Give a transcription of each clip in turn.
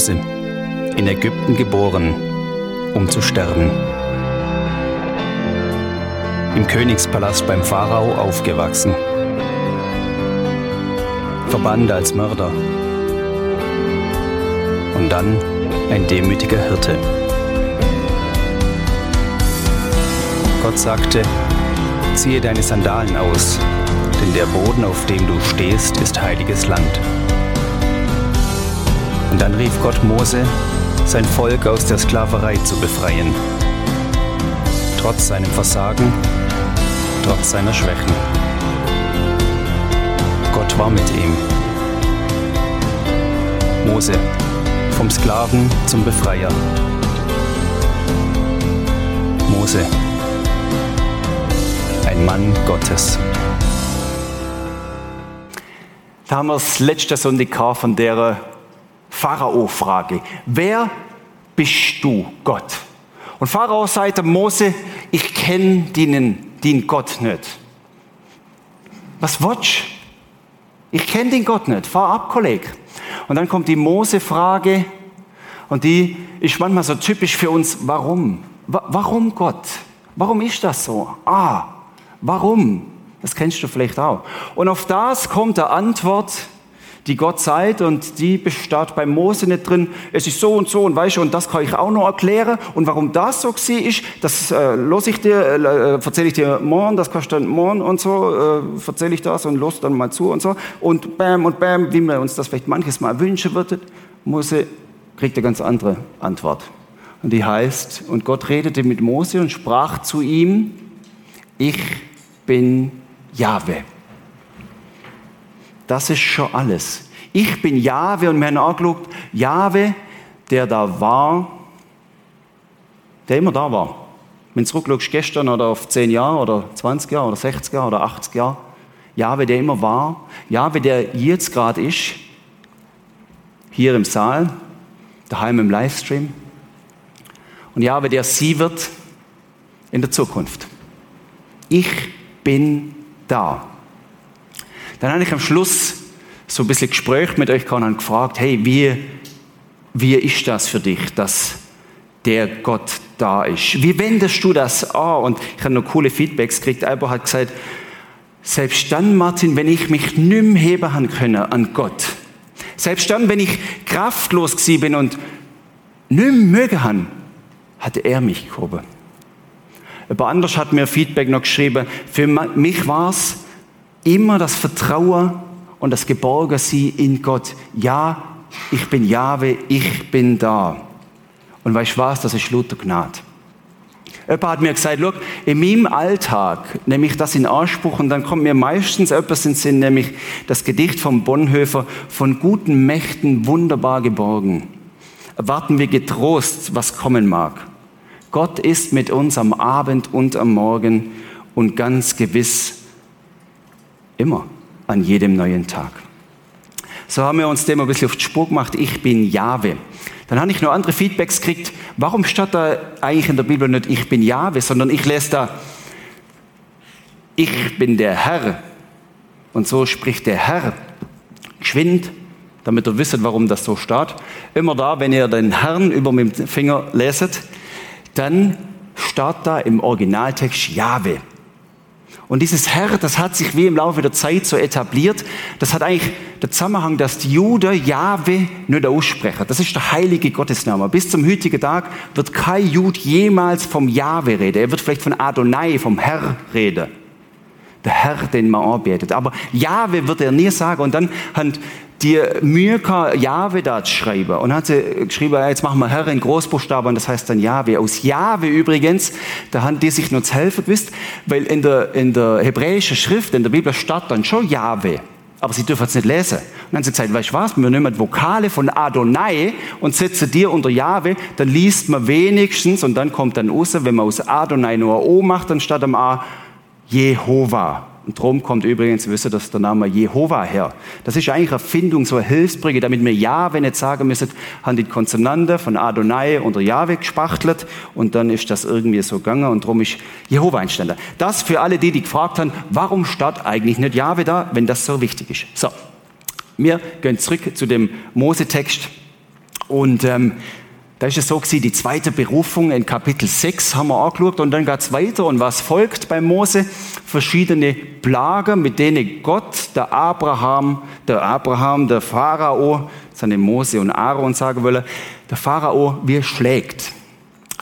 Mose, in Ägypten geboren, um zu sterben. Im Königspalast beim Pharao aufgewachsen. Verbannt als Mörder. Und dann ein demütiger Hirte. Gott sagte, ziehe deine Sandalen aus, denn der Boden, auf dem du stehst, ist heiliges Land. Und dann rief Gott Mose, sein Volk aus der Sklaverei zu befreien. Trotz seinem Versagen, trotz seiner Schwächen. Gott war mit ihm. Mose, vom Sklaven zum Befreier. Mose, ein Mann Gottes. Da haben wir das letzte Sonntag von der Pharao-Frage. Wer bist du, Gott? Und Pharao sagte Mose, ich kenne den, den Gott nicht. Was willst Ich kenne den Gott nicht. Fahr ab, Kollege. Und dann kommt die Mose-Frage und die ist manchmal so typisch für uns. Warum? Warum Gott? Warum ist das so? Ah, warum? Das kennst du vielleicht auch. Und auf das kommt der Antwort, die Gott sagt und die besteht bei Mose nicht drin, es ist so und so und weißt du, und das kann ich auch noch erklären und warum das so ist, das äh, los ich dir, äh, äh erzähle ich dir morgen, das kannst du dann morgen und so, äh, erzähle ich das und los dann mal zu und so und bam und bam, wie wir uns das vielleicht manches Mal wünschen würden, Mose kriegt eine ganz andere Antwort. Und die heißt, und Gott redete mit Mose und sprach zu ihm, ich bin Jahwe. Das ist schon alles. Ich bin Jahwe und wir haben angeschaut, Jahwe, der da war, der immer da war. Wenn du zurückschaust, gestern oder auf 10 Jahre oder 20 Jahre oder 60 Jahre oder 80 Jahre, Jahwe, der immer war, Jahwe, der jetzt gerade ist, hier im Saal, daheim im Livestream, und Jahwe, der sie wird in der Zukunft. Ich bin da. Dann habe ich am Schluss so ein bisschen Gespräch mit euch gehabt und gefragt, hey, wie, wie ist das für dich, dass der Gott da ist? Wie wendest du das an? Und ich habe noch coole Feedbacks gekriegt. Albert hat gesagt, selbst dann, Martin, wenn ich mich nicht mehr heben können an Gott, selbst dann, wenn ich kraftlos bin und nicht mehr mögen habe, hat er mich gehoben. Jemand anders hat mir Feedback noch geschrieben, für mich war es immer das Vertrauen und das Geborgensein in Gott. Ja, ich bin Jahwe, ich bin da. Und weißt du was, das ist Luther Gnade. Jemand hat mir gesagt, look, in meinem Alltag nehme ich das in Anspruch und dann kommt mir meistens etwas in den Sinn, nämlich das Gedicht von Bonhoeffer, von guten Mächten wunderbar geborgen. Erwarten wir getrost, was kommen mag. Gott ist mit uns am Abend und am Morgen und ganz gewiss Immer. An jedem neuen Tag. So haben wir uns dem ein bisschen auf die Spur gemacht. Ich bin Jahwe. Dann habe ich noch andere Feedbacks gekriegt. Warum steht da eigentlich in der Bibel nicht Ich bin Jahwe, sondern ich lese da Ich bin der Herr. Und so spricht der Herr. Geschwind, damit ihr wisst, warum das so steht. Immer da, wenn ihr den Herrn über mit dem Finger leset, dann steht da im Originaltext Jahwe. Und dieses Herr, das hat sich wie im Laufe der Zeit so etabliert. Das hat eigentlich den Zusammenhang, dass die Juden Jahwe nicht aussprechen. Das ist der heilige Gottesname. Bis zum heutigen Tag wird kein Jud jemals vom Jahwe reden. Er wird vielleicht von Adonai, vom Herr reden. Der Herr, den man anbetet. Aber Jahwe wird er nie sagen. Und dann haben die Mühe gehabt, Jahwe da zu schreiben. Und hat sie geschrieben, jetzt machen wir Herr in Großbuchstaben, das heißt dann Jahwe. Aus Jahwe übrigens, da haben die sich nur zu helfen gewusst, weil in der, in der hebräischen Schrift, in der Bibel steht dann schon Jahwe. Aber sie dürfen es nicht lesen. Und dann haben sie gesagt, weißt du was, wir nehmen Vokale von Adonai und setzen dir unter Jahwe, dann liest man wenigstens, und dann kommt dann raus, wenn man aus Adonai nur ein O macht, dann statt am A Jehova. Und darum kommt übrigens, wisst ihr, dass der Name Jehova her. Das ist eigentlich eine Erfindung, so eine Hilfsbrücke, damit wir Jahwe nicht sagen müssen, haben die Konsonante von Adonai unter Jahwe gespachtelt und dann ist das irgendwie so gegangen und darum ist Jehova entstanden. Das für alle die, die gefragt haben, warum steht eigentlich nicht Jahwe da, wenn das so wichtig ist. So, wir gehen zurück zu dem Mose-Text Und ähm, da ist es so gewesen, die zweite Berufung in Kapitel 6 haben wir angeschaut und dann geht es weiter und was folgt bei Mose? Verschiedene Plagen, mit denen Gott, der Abraham, der Abraham, der Pharao, seine Mose und Aaron sagen wollen, der Pharao, wie schlägt.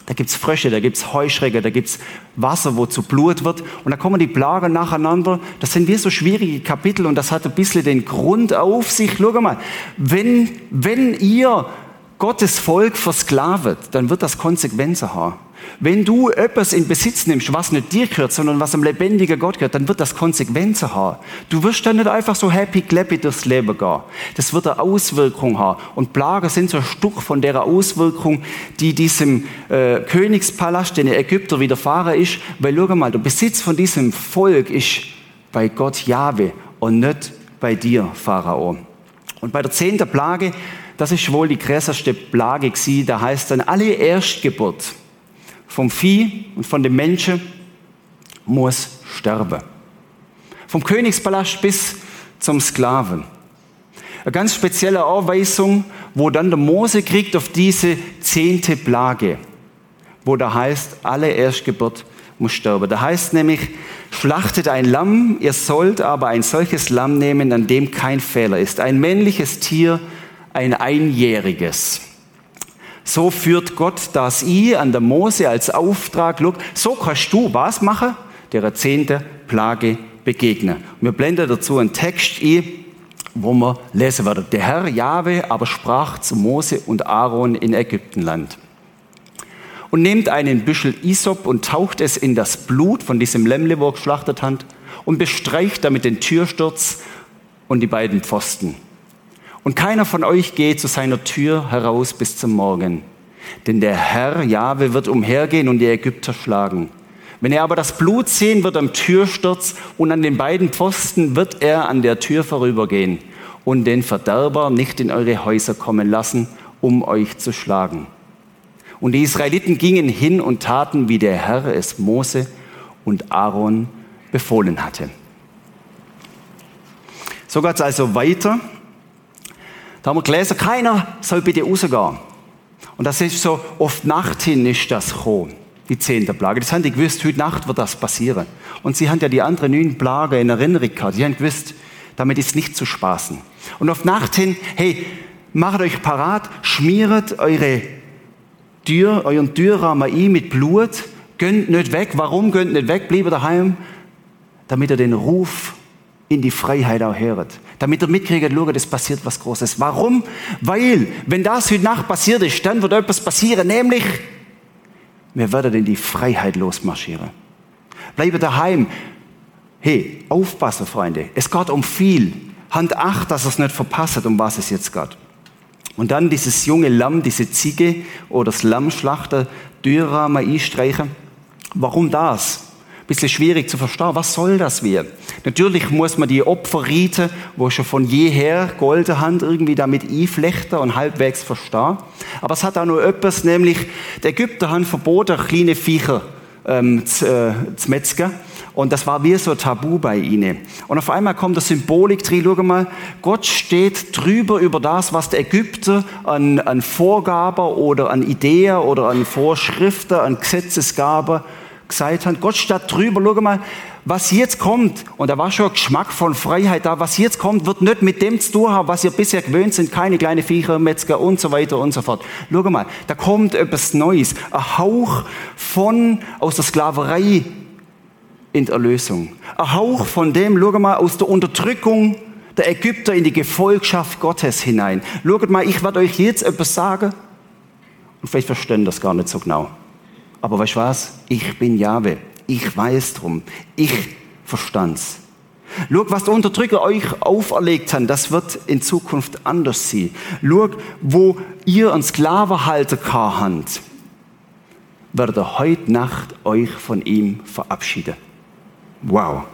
Da gibt's Frösche, da gibt's Heuschrecken, da gibt's Wasser, wo zu Blut wird. Und da kommen die Plagen nacheinander. Das sind wie so schwierige Kapitel und das hat ein bisschen den Grund auf sich. Schau mal, wenn, wenn ihr Gottes Volk versklavt, dann wird das Konsequenzen haben. Wenn du etwas in Besitz nimmst, was nicht dir gehört, sondern was einem lebendigen Gott gehört, dann wird das Konsequenzen haben. Du wirst dann nicht einfach so happy clappy durchs Leben gehen. Das wird eine Auswirkung haben. Und Plagen sind so ein Stück von der Auswirkung, die diesem äh, Königspalast, den Ägypter widerfahren ist. Weil, schau mal, der Besitz von diesem Volk ist bei Gott Jahwe und nicht bei dir, Pharao. Und bei der zehnten Plage, das ist wohl die größte Plage gewesen, da heißt dann alle Erstgeburt vom Vieh und von den Menschen muss sterben. Vom Königspalast bis zum Sklaven. Eine ganz spezielle Anweisung, wo dann der Mose kriegt auf diese zehnte Plage, wo da heißt, alle Erstgeburt muss sterben. Da heißt nämlich, schlachtet ein Lamm, ihr sollt aber ein solches Lamm nehmen, an dem kein Fehler ist. Ein männliches Tier, ein einjähriges. So führt Gott das i an der Mose als Auftrag. Look, so kannst du was machen? Der zehnte Plage begegnen. Wir blenden dazu einen Text i, wo wir lesen werden. Der Herr Jahwe aber sprach zu Mose und Aaron in Ägyptenland. Und nehmt einen Büschel Isop und taucht es in das Blut von diesem Lämmle, wo er geschlachtet hat, und bestreicht damit den Türsturz und die beiden Pfosten. Und keiner von euch geht zu seiner Tür heraus bis zum Morgen. Denn der Herr Jahwe wird umhergehen und die Ägypter schlagen. Wenn er aber das Blut sehen wird am Türsturz und an den beiden Pfosten, wird er an der Tür vorübergehen und den Verderber nicht in eure Häuser kommen lassen, um euch zu schlagen. Und die Israeliten gingen hin und taten, wie der Herr es Mose und Aaron befohlen hatte. So geht es also weiter. Da haben wir gelesen, keiner soll bitte rausgehen. Und das ist so, oft Nacht hin ist das gekommen, die zehnte Plage. Das haben die gewusst, heute Nacht wird das passieren. Und sie haben ja die anderen neun Plagen in Erinnerung gehabt. Sie haben gewusst, damit ist nicht zu spaßen. Und auf Nacht hin, hey, macht euch parat, schmiert eure Tür, euren Türrahmen ein mit Blut, gönnt nicht weg. Warum gönnt nicht weg? Bleibt daheim, damit er den Ruf in die Freiheit auch hört. Damit er mitkriegt, schau, das passiert was Großes. Warum? Weil, wenn das heute Nacht passiert ist, dann wird etwas passieren, nämlich, wir werden in die Freiheit losmarschieren. Bleibe daheim. Hey, aufpassen, Freunde. Es geht um viel. Hand acht, dass es nicht verpasst, um was es jetzt geht. Und dann dieses junge Lamm, diese Ziege oder das Lammschlachter, Dürer mal einstreichen. Warum das? Bisschen schwierig zu verstehen. Was soll das wir? Natürlich muss man die Opferrite, wo schon von jeher golden irgendwie damit einflechten und halbwegs verstehen. Aber es hat auch noch etwas, nämlich die Ägypter haben verboten, kleine Viecher ähm, zu, äh, zu metzgen. Und das war wie so Tabu bei ihnen. Und auf einmal kommt der Symbolik drin, schau mal, Gott steht drüber über das, was der Ägypter an, an Vorgaben oder an Ideen oder an Vorschriften, an Gesetzesgaben gesagt haben, Gott steht drüber, schau mal, was jetzt kommt, und da war schon ein Geschmack von Freiheit da, was jetzt kommt, wird nicht mit dem zu tun haben, was ihr bisher gewöhnt sind, keine kleine Viecher, Metzger und so weiter und so fort. Schau mal, da kommt etwas Neues, ein Hauch von, aus der Sklaverei in die Erlösung. Ein Hauch von dem, schau mal, aus der Unterdrückung der Ägypter in die Gefolgschaft Gottes hinein. Schaut mal, ich werde euch jetzt etwas sagen, und vielleicht verstehen das gar nicht so genau. Aber weißt du was? Ich bin Jahwe. Ich weiß drum. Ich verstand's. Schau, was der Unterdrücker euch auferlegt hat, das wird in Zukunft anders sein. Schau, wo ihr einen Sklavenhalter habt, werdet ihr heute Nacht euch von ihm verabschieden. Wow.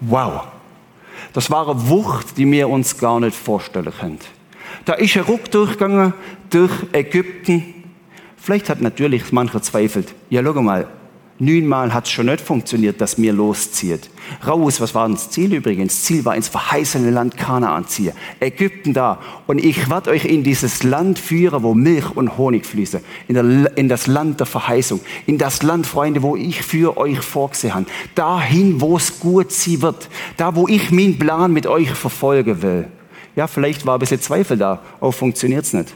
Wow. Das war eine Wucht, die wir uns gar nicht vorstellen können. Da ist ein Ruck durchgegangen durch Ägypten Vielleicht hat natürlich mancher zweifelt. Ja, schau mal, Neunmal hat es schon nicht funktioniert, dass mir loszieht. Raus, was war das Ziel übrigens? Das Ziel war ins verheißene Land Kanaan ziehen. Ägypten da. Und ich werde euch in dieses Land führen, wo Milch und Honig fließen. In, der, in das Land der Verheißung. In das Land, Freunde, wo ich für euch vorgesehen habe. Dahin, wo es gut sie wird. Da, wo ich meinen Plan mit euch verfolgen will. Ja, vielleicht war ein bisschen Zweifel da. Oh, funktioniert's nicht.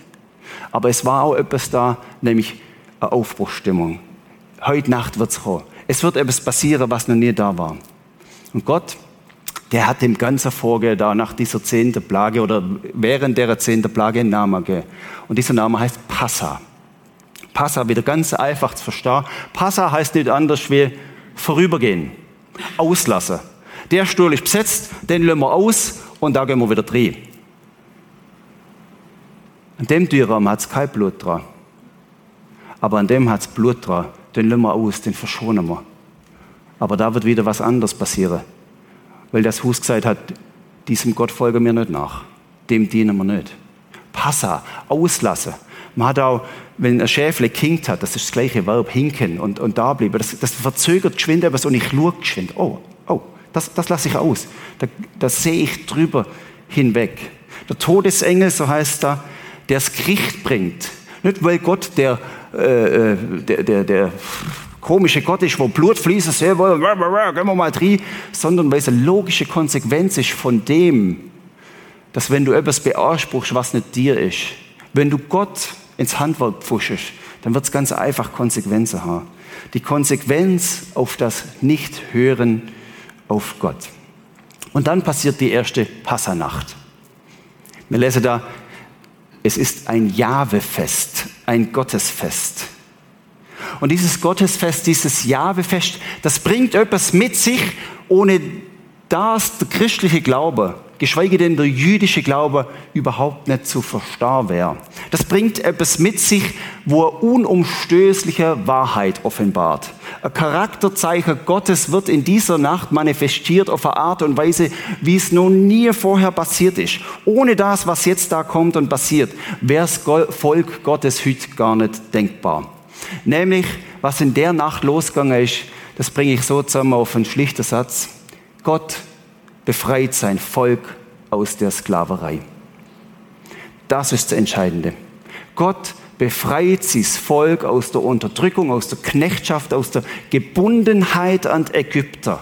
Aber es war auch etwas da, nämlich eine Aufbruchstimmung heute Nacht wird es kommen. Es wird etwas passieren, was noch nie da war. Und Gott, der hat dem ganzen Vorgehen da nach dieser zehnten Plage oder während der zehnten Plage einen Namen gegeben. Und dieser Name heißt Passa. Passa, wieder ganz einfach zu verstehen. Passa heißt nicht anders wie vorübergehen, auslassen. Der Stuhl ist besetzt, den lassen wir aus und da gehen wir wieder drin. An dem Türraum hat es kein Blut dran. Aber an dem hat es Blut dran den lassen wir aus, den verschonen wir. Aber da wird wieder was anderes passieren. Weil das Hus gesagt hat, diesem Gott folgen wir nicht nach. Dem dienen wir nicht. Passa, auslassen. Man hat auch, wenn ein Schäfle kinkt hat, das ist das gleiche Verb, hinken und, und da bleiben. Das, das verzögert geschwind etwas und ich schaue geschwind. Oh, oh, das, das lasse ich aus. Da, das sehe ich drüber hinweg. Der Todesengel, so heißt er, der das Gericht bringt. Nicht, weil Gott der äh, äh, der, der, der komische Gott ist, wo Blut fließt, sehr wohl, gehen wir mal drin, sondern weil es eine logische Konsequenz ist von dem, dass wenn du etwas beanspruchst, was nicht dir ist, wenn du Gott ins Handwerk pfuschst, dann wird es ganz einfach Konsequenzen haben. Die Konsequenz auf das Nicht-Hören auf Gott. Und dann passiert die erste Passanacht. Wir lesen da, es ist ein Jahwefest, ein Gottesfest. Und dieses Gottesfest, dieses Jahwefest, das bringt etwas mit sich, ohne das der christliche Glaube, geschweige denn der jüdische Glaube, überhaupt nicht zu verstehen wäre. Das bringt etwas mit sich, wo er unumstößliche Wahrheit offenbart. Ein Charakterzeichen Gottes wird in dieser Nacht manifestiert auf eine Art und Weise, wie es noch nie vorher passiert ist. Ohne das, was jetzt da kommt und passiert, wäre das Volk Gottes heute gar nicht denkbar. Nämlich, was in der Nacht losgegangen ist, das bringe ich so zusammen auf einen schlichten Satz. Gott befreit sein Volk aus der Sklaverei. Das ist das Entscheidende. Gott befreit sein Volk aus der Unterdrückung, aus der Knechtschaft, aus der Gebundenheit an Ägypter.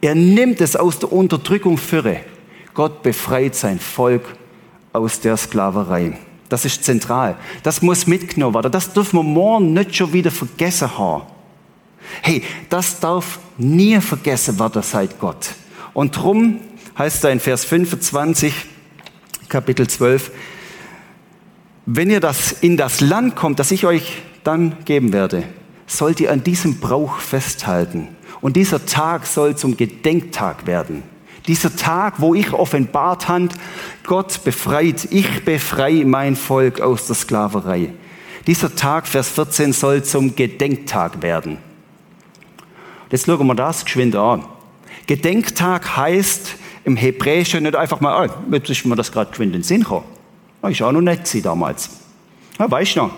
Er nimmt es aus der Unterdrückung für. Gott befreit sein Volk aus der Sklaverei. Das ist zentral. Das muss mitgenommen werden. Das dürfen wir morgen nicht schon wieder vergessen haben. Hey, das darf nie vergessen werden seit Gott. Und drum heißt da in Vers 25, Kapitel 12, wenn ihr das in das Land kommt, das ich euch dann geben werde, sollt ihr an diesem Brauch festhalten. Und dieser Tag soll zum Gedenktag werden. Dieser Tag, wo ich offenbart hand, Gott befreit, ich befreie mein Volk aus der Sklaverei. Dieser Tag, Vers 14, soll zum Gedenktag werden. Jetzt schauen wir das geschwind an. Gedenktag heißt im Hebräischen nicht einfach mal, oh, jetzt ist mir das gerade geschwind in den Sinn gekommen. Das war auch noch nett damals. Ja, weißt du noch?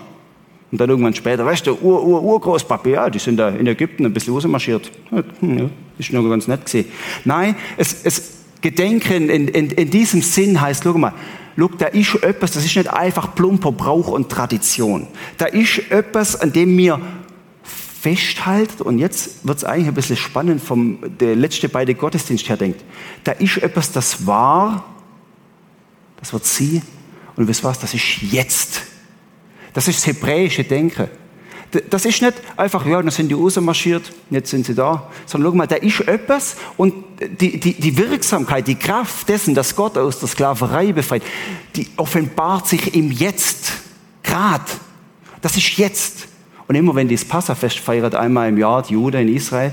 Und dann irgendwann später, weißt du, Ur, Ur, Urgroßpapi, ja, die sind da in Ägypten ein bisschen rausmarschiert. Ja, hm, ist noch ganz nett gesehen. Nein, es, es Gedenken in, in, in diesem Sinn heißt, schau mal, schau, da ist etwas, das ist nicht einfach plumper Brauch und Tradition. Da ist etwas, an dem wir festhalten, und jetzt wird es eigentlich ein bisschen spannend vom der letzte beide Gottesdienst her denkt. Da ist etwas, das war, das wird sie, und wisst was, das ist jetzt. Das ist das hebräische Denken. Das ist nicht einfach, ja, dann sind die rausmarschiert, jetzt sind sie da, sondern schau mal, da ist etwas und die, die, die Wirksamkeit, die Kraft dessen, dass Gott aus der Sklaverei befreit, die offenbart sich im Jetzt, grad. Das ist jetzt. Und immer wenn die das Passafest feiert, einmal im Jahr, die Juden in Israel,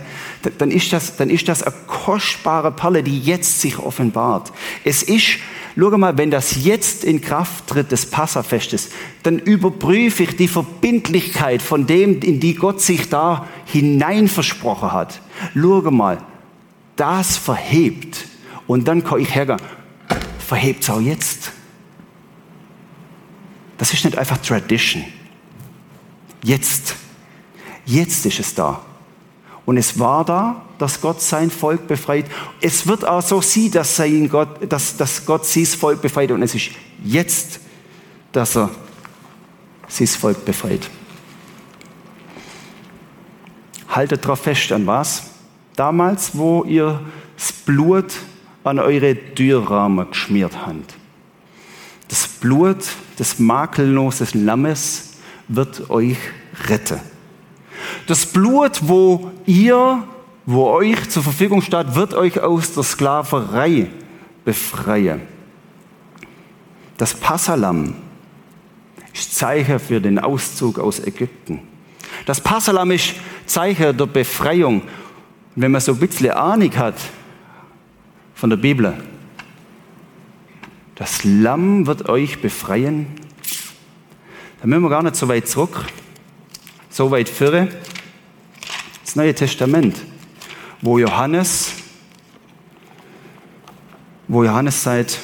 dann ist das, dann ist das eine kostbare Perle, die jetzt sich offenbart. Es ist, schau mal, wenn das jetzt in Kraft tritt des Passafestes, dann überprüfe ich die Verbindlichkeit von dem, in die Gott sich da hinein versprochen hat. Schau mal, das verhebt. Und dann kann ich hergehen, verhebt es auch jetzt. Das ist nicht einfach Tradition. Jetzt. Jetzt ist es da. Und es war da, dass Gott sein Volk befreit. Es wird auch so sie, dass, sein Gott, dass, dass Gott sein Volk befreit. Und es ist jetzt, dass er sein Volk befreit. Haltet drauf fest, an was? Damals, wo ihr das Blut an eure Türrahmen geschmiert habt. Das Blut des makellosen Lammes wird euch retten. Das Blut, wo ihr, wo euch zur Verfügung steht, wird euch aus der Sklaverei befreien. Das Passalam ist Zeichen für den Auszug aus Ägypten. Das Passalam ist Zeichen der Befreiung. Wenn man so ein bisschen Ahnung hat von der Bibel, das Lamm wird euch befreien. Da müssen wir gar nicht so weit zurück, so weit führen. Das Neue Testament, wo Johannes, wo Johannes sagt,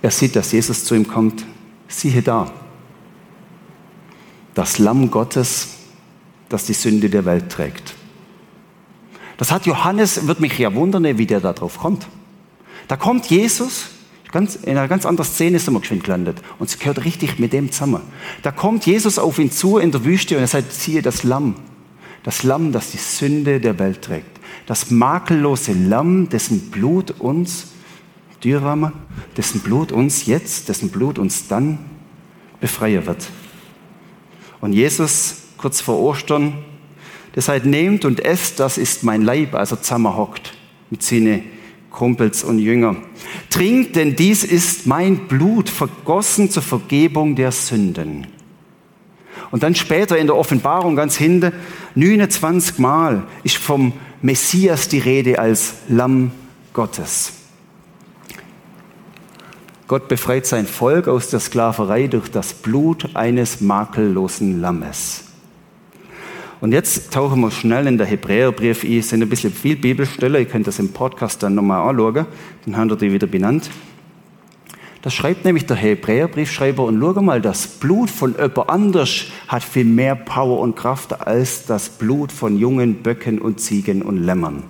er sieht, dass Jesus zu ihm kommt. Siehe da, das Lamm Gottes, das die Sünde der Welt trägt. Das hat Johannes, wird mich ja wundern, wie der da drauf kommt. Da kommt Jesus, ganz, in einer ganz anderen Szene sind wir geschwind gelandet. Und es gehört richtig mit dem zusammen. Da kommt Jesus auf ihn zu in der Wüste und er sagt, siehe das Lamm. Das Lamm, das die Sünde der Welt trägt. Das makellose Lamm, dessen Blut uns Dürrahmen, dessen Blut uns jetzt, dessen Blut uns dann befreien wird. Und Jesus, kurz vor Ostern, der sagt, nehmt und esst, das ist mein Leib, also zusammenhockt mit seinen Kumpels und Jünger. Trinkt, denn dies ist mein Blut, vergossen zur Vergebung der Sünden. Und dann später in der Offenbarung ganz hinten, 29 Mal ist vom Messias die Rede als Lamm Gottes. Gott befreit sein Volk aus der Sklaverei durch das Blut eines makellosen Lammes. Und jetzt tauchen wir schnell in der Hebräerbrief ein. Es sind ein bisschen viel Bibelstellen. Ihr könnt das im Podcast dann nochmal anschauen. Dann haben wir die wieder benannt. Das schreibt nämlich der Hebräerbriefschreiber und schau mal, das Blut von jemand anders hat viel mehr Power und Kraft als das Blut von jungen Böcken und Ziegen und Lämmern.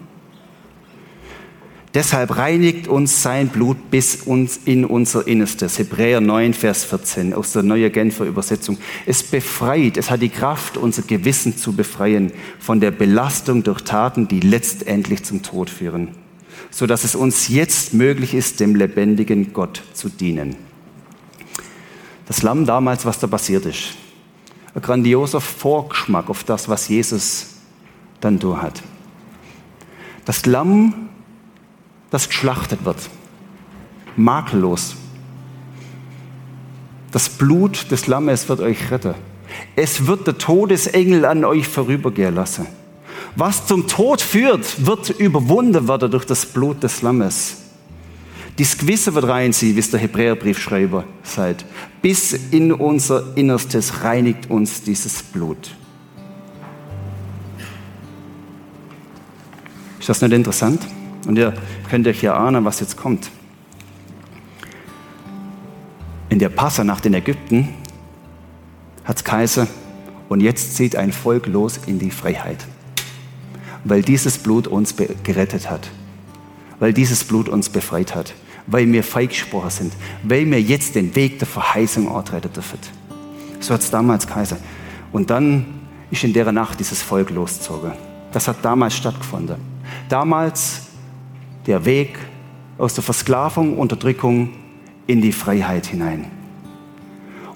Deshalb reinigt uns sein Blut bis uns in unser Innerstes. Hebräer 9, Vers 14 aus der Neue Genfer Übersetzung. Es befreit, es hat die Kraft, unser Gewissen zu befreien von der Belastung durch Taten, die letztendlich zum Tod führen, so dass es uns jetzt möglich ist, dem lebendigen Gott zu dienen. Das Lamm damals, was da passiert ist. Ein grandioser Vorgeschmack auf das, was Jesus dann da hat. Das Lamm das geschlachtet wird. Makellos. Das Blut des Lammes wird euch retten. Es wird der Todesengel an euch vorübergehen lassen. Was zum Tod führt, wird überwunden werden durch das Blut des Lammes. Das Gewissen wird rein sie, wie es der Hebräerbriefschreiber sagt. Bis in unser Innerstes reinigt uns dieses Blut. Ist das nicht interessant? Und ihr könnt euch ja ahnen, was jetzt kommt. In der Passernacht in Ägypten hat Kaiser und jetzt zieht ein Volk los in die Freiheit. Weil dieses Blut uns gerettet hat. Weil dieses Blut uns befreit hat. Weil wir freigesprochen sind. Weil wir jetzt den Weg der Verheißung antreten dürfen. So hat es damals Kaiser. Und dann ist in der Nacht dieses Volk losgezogen. Das hat damals stattgefunden. Damals der Weg aus der Versklavung, Unterdrückung in die Freiheit hinein.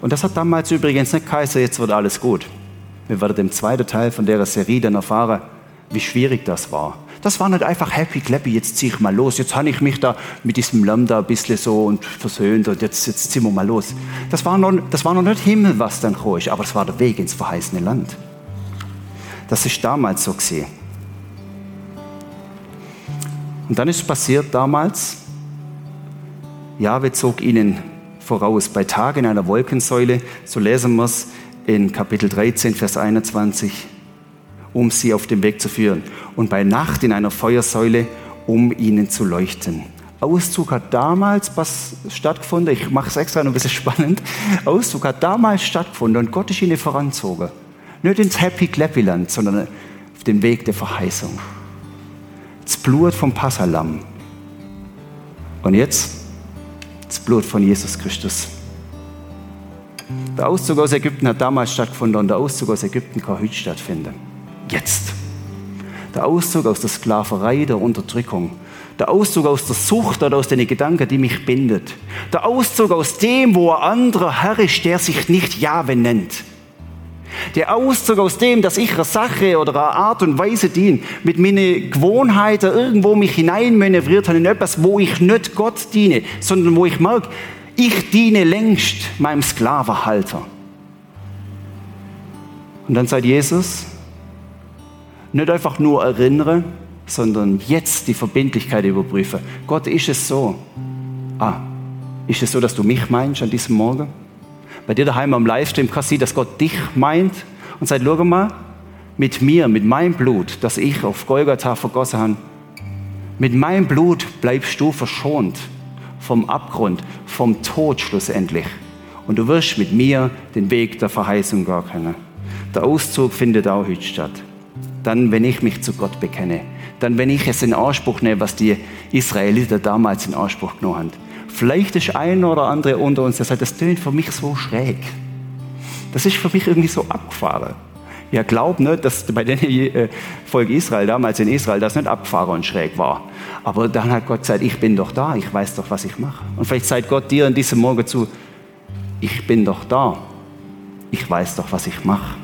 Und das hat damals übrigens nicht Kaiser, jetzt wird alles gut. Wir werden im zweiten Teil von der Serie dann erfahren, wie schwierig das war. Das war nicht einfach happy clappy, jetzt ziehe ich mal los. Jetzt habe ich mich da mit diesem Lambda ein bisschen so und versöhnt und jetzt, jetzt ziehen wir mal los. Das war, noch, das war noch nicht Himmel, was dann kam, aber es war der Weg ins verheißene Land. Das ist damals so gesehen. Und dann ist passiert damals, Jahwe zog ihnen voraus bei Tag in einer Wolkensäule, so lesen wir es in Kapitel 13, Vers 21, um sie auf den Weg zu führen. Und bei Nacht in einer Feuersäule, um ihnen zu leuchten. Auszug hat damals was stattgefunden, ich mache es extra noch ein bisschen spannend. Auszug hat damals stattgefunden und Gott ist ihnen voranzogen. Nicht ins Happy Clappy Land, sondern auf den Weg der Verheißung. Das Blut vom Passalam. Und jetzt das Blut von Jesus Christus. Der Auszug aus Ägypten hat damals stattgefunden und der Auszug aus Ägypten kann heute stattfinden. Jetzt. Der Auszug aus der Sklaverei, der Unterdrückung. Der Auszug aus der Sucht oder aus den Gedanken, die mich bindet. Der Auszug aus dem, wo ein anderer Herr ist, der sich nicht Jahwe nennt. Der Auszug aus dem, dass ich einer Sache oder einer Art und Weise diene, mit meinen Gewohnheiten irgendwo mich hineinmanövriert habe in etwas, wo ich nicht Gott diene, sondern wo ich merke, ich diene längst meinem Sklavenhalter. Und dann sagt Jesus, nicht einfach nur erinnere, sondern jetzt die Verbindlichkeit überprüfen. Gott, ist es so? Ah, ist es so, dass du mich meinst an diesem Morgen? Bei dir daheim am Livestream kann sie, dass Gott dich meint und sagt, schau mal, mit mir, mit meinem Blut, das ich auf Golgatha vergossen habe, mit meinem Blut bleibst du verschont vom Abgrund, vom Tod schlussendlich. Und du wirst mit mir den Weg der Verheißung gar können. Der Auszug findet auch heute statt. Dann, wenn ich mich zu Gott bekenne. Dann, wenn ich es in Anspruch nehme, was die Israeliter damals in Anspruch genommen haben. Vielleicht ist ein oder andere unter uns, der sagt, das tönt für mich so schräg. Das ist für mich irgendwie so abgefahren. Ja, glaub nicht, dass bei den äh, Volk Israel damals in Israel das nicht abgefahren und schräg war. Aber dann hat Gott gesagt, ich bin doch da, ich weiß doch, was ich mache. Und vielleicht sagt Gott dir in diesem Morgen zu, ich bin doch da, ich weiß doch, was ich mache.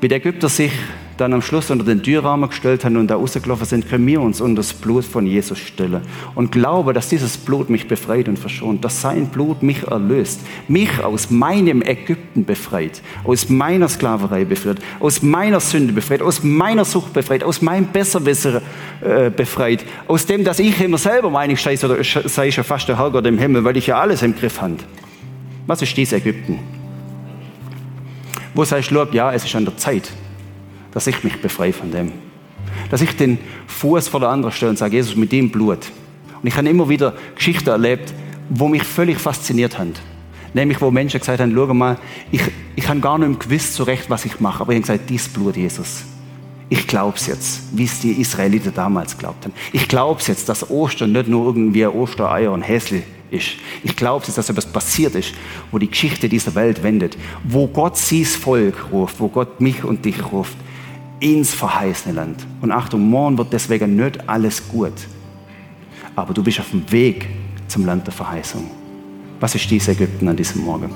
Wie der Ägypter sich dann am Schluss unter den Türrahmen gestellt haben und da rausgelaufen sind, können wir uns unter das Blut von Jesus stellen und glaube, dass dieses Blut mich befreit und verschont, dass sein Blut mich erlöst, mich aus meinem Ägypten befreit, aus meiner Sklaverei befreit, aus meiner Sünde befreit, aus meiner Sucht befreit, aus meinem Besserwisser äh, befreit, aus dem, dass ich immer selber meine, ich oder sei ja fast der Herrgott im Himmel, weil ich ja alles im Griff habe. Was ist dieses Ägypten? Wo sagst du, ja, es ist an der Zeit dass ich mich befreie von dem. Dass ich den Fuß vor der anderen stelle und sage, Jesus, mit dem Blut. Und ich habe immer wieder Geschichten erlebt, wo mich völlig fasziniert haben. Nämlich, wo Menschen gesagt haben, schau mal, ich, ich habe gar nicht gewiss so recht, was ich mache. Aber ich habe gesagt, dies Blut, Jesus. Ich glaube es jetzt, wie es die Israeliten damals glaubten. Ich glaube es jetzt, dass Ostern nicht nur irgendwie Ostereier und Häsli ist. Ich glaube es, dass etwas passiert ist, wo die Geschichte dieser Welt wendet, wo Gott sie's Volk ruft, wo Gott mich und dich ruft ins verheißene Land. Und Achtung, morgen wird deswegen nicht alles gut. Aber du bist auf dem Weg zum Land der Verheißung. Was ist dies Ägypten an diesem Morgen?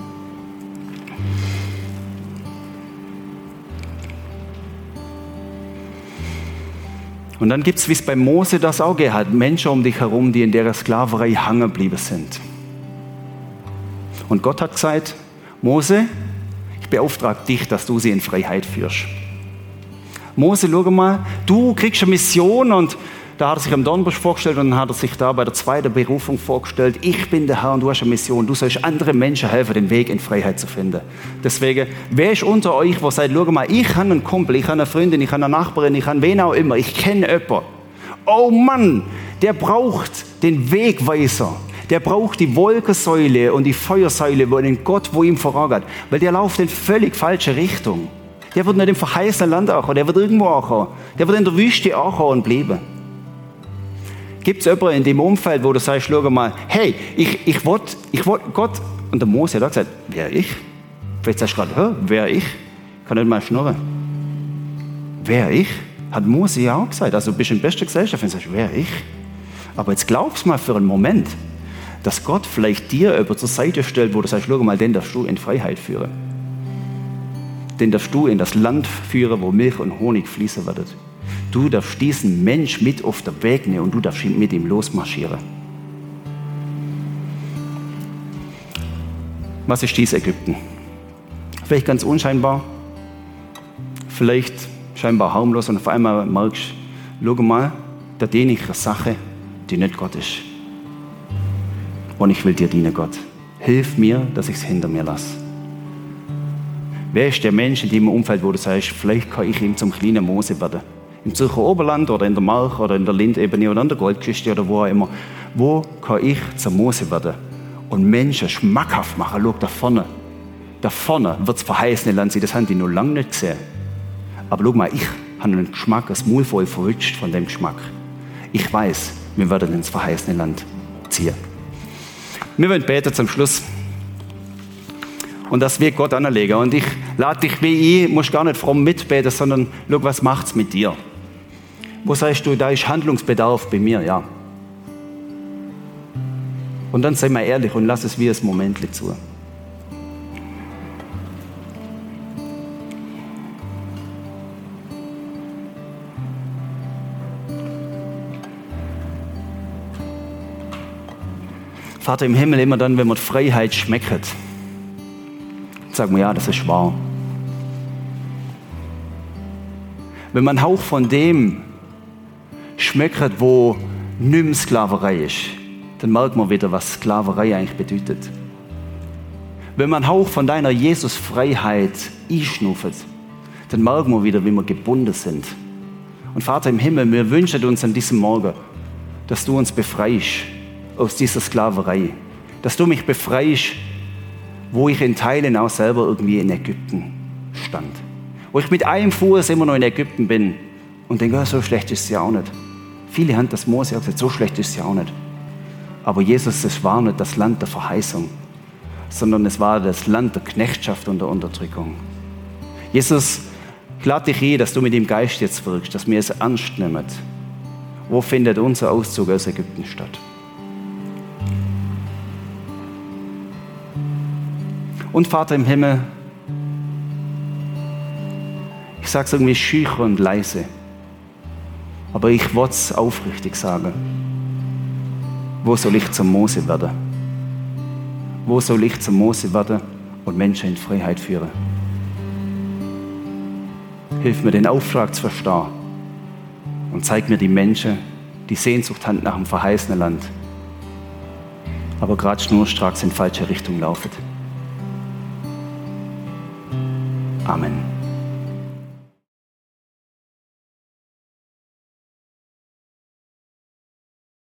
Und dann gibt es, wie es bei Mose das auch hat, Menschen um dich herum, die in der Sklaverei hangen geblieben sind. Und Gott hat gesagt, Mose, ich beauftrage dich, dass du sie in Freiheit führst. Mose, schau mal, du kriegst eine Mission und da hat er sich am Dornbusch vorgestellt und dann hat er sich da bei der zweiten Berufung vorgestellt, ich bin der Herr und du hast eine Mission, du sollst anderen Menschen helfen, den Weg in Freiheit zu finden. Deswegen, wer ist unter euch, der sagt, schau mal, ich habe einen Kumpel, ich habe eine Freundin, ich habe eine Nachbarin, ich habe wen auch immer, ich kenne jemanden. Oh Mann, der braucht den Wegweiser. Der braucht die Wolkensäule und die Feuersäule, wo den Gott, wo ihm vorangeht. Weil der läuft in völlig falsche Richtung. Der wird nicht im verheißenen Land ankommen, der wird irgendwo ankommen. Der wird in der Wüste ankommen und bleiben. Gibt es jemanden in dem Umfeld, wo du sagst, schau mal, hey, ich, ich wollte, ich wollt, Gott, und der Mose hat auch gesagt, wer ich? Vielleicht sagst du gerade, wer ich? Kann nicht mal schnurren. Wer ich? Hat Mose ja auch gesagt. Also bist du in bester Gesellschaft und sagst, wer ich? Aber jetzt glaubst mal für einen Moment, dass Gott vielleicht dir über zur Seite stellt, wo du sagst, schau mal, den darfst du in Freiheit führen den darfst du in das Land führen, wo Milch und Honig fließen wird. Du darfst diesen Mensch mit auf den Weg nehmen und du darfst mit ihm losmarschieren. Was ist dies Ägypten? Vielleicht ganz unscheinbar, vielleicht scheinbar harmlos und auf einmal merkst du, schau mal, da diene ich eine Sache, die nicht Gott ist. Und ich will dir dienen, Gott. Hilf mir, dass ich es hinter mir lasse. Wer ist der Mensch in deinem Umfeld, wo du sagst, vielleicht kann ich ihm zum kleinen Mose werden? Im Zürcher Oberland oder in der Mark oder in der Lindebene oder in der Goldküste oder wo auch immer. Wo kann ich zum Mose werden? Und Menschen schmackhaft machen, schau da vorne. da vorne wird das verheißene Land sein, das haben die noch lange nicht gesehen. Aber schau mal, ich habe einen Geschmack, das Maul voll verrutscht von dem Geschmack. Ich weiß, wir werden ins verheißene Land ziehen. Wir wollen beten zum Schluss. Und das wird Gott anlegen. Und ich lade dich wie ich, muss gar nicht fromm mitbeten, sondern schau, was macht's mit dir? Wo sagst du, da ist Handlungsbedarf bei mir? Ja. Und dann sei mal ehrlich und lass es wie ein Moment zu. Vater im Himmel, immer dann, wenn man Freiheit schmeckt, sagen wir, ja, das ist wahr. Wenn man Hauch von dem schmeckt, wo nimm Sklaverei ist, dann merkt man wieder, was Sklaverei eigentlich bedeutet. Wenn man Hauch von deiner Jesus-Freiheit einschnuffet, dann merkt man wieder, wie wir gebunden sind. Und Vater im Himmel, wir wünschen uns an diesem Morgen, dass du uns befreist aus dieser Sklaverei. Dass du mich befreist, wo ich in Teilen auch selber irgendwie in Ägypten stand. Wo ich mit einem Fuß immer noch in Ägypten bin und denke, so schlecht ist es ja auch nicht. Viele haben das Mose gesagt, so schlecht ist es ja auch nicht. Aber Jesus, es war nicht das Land der Verheißung, sondern es war das Land der Knechtschaft und der Unterdrückung. Jesus, ich lade dich ein, dass du mit dem Geist jetzt wirkst, dass wir es ernst nehmen. Wo findet unser Auszug aus Ägypten statt? Und Vater im Himmel, ich sage es irgendwie schüch und leise, aber ich wollte es aufrichtig sagen. Wo soll ich zum Mose werden? Wo soll ich zum Mose werden und Menschen in Freiheit führen? Hilf mir, den Auftrag zu verstehen und zeig mir die Menschen, die Sehnsucht haben nach dem verheißenen Land, aber gerade schnurstracks in falsche Richtung laufen. Amen.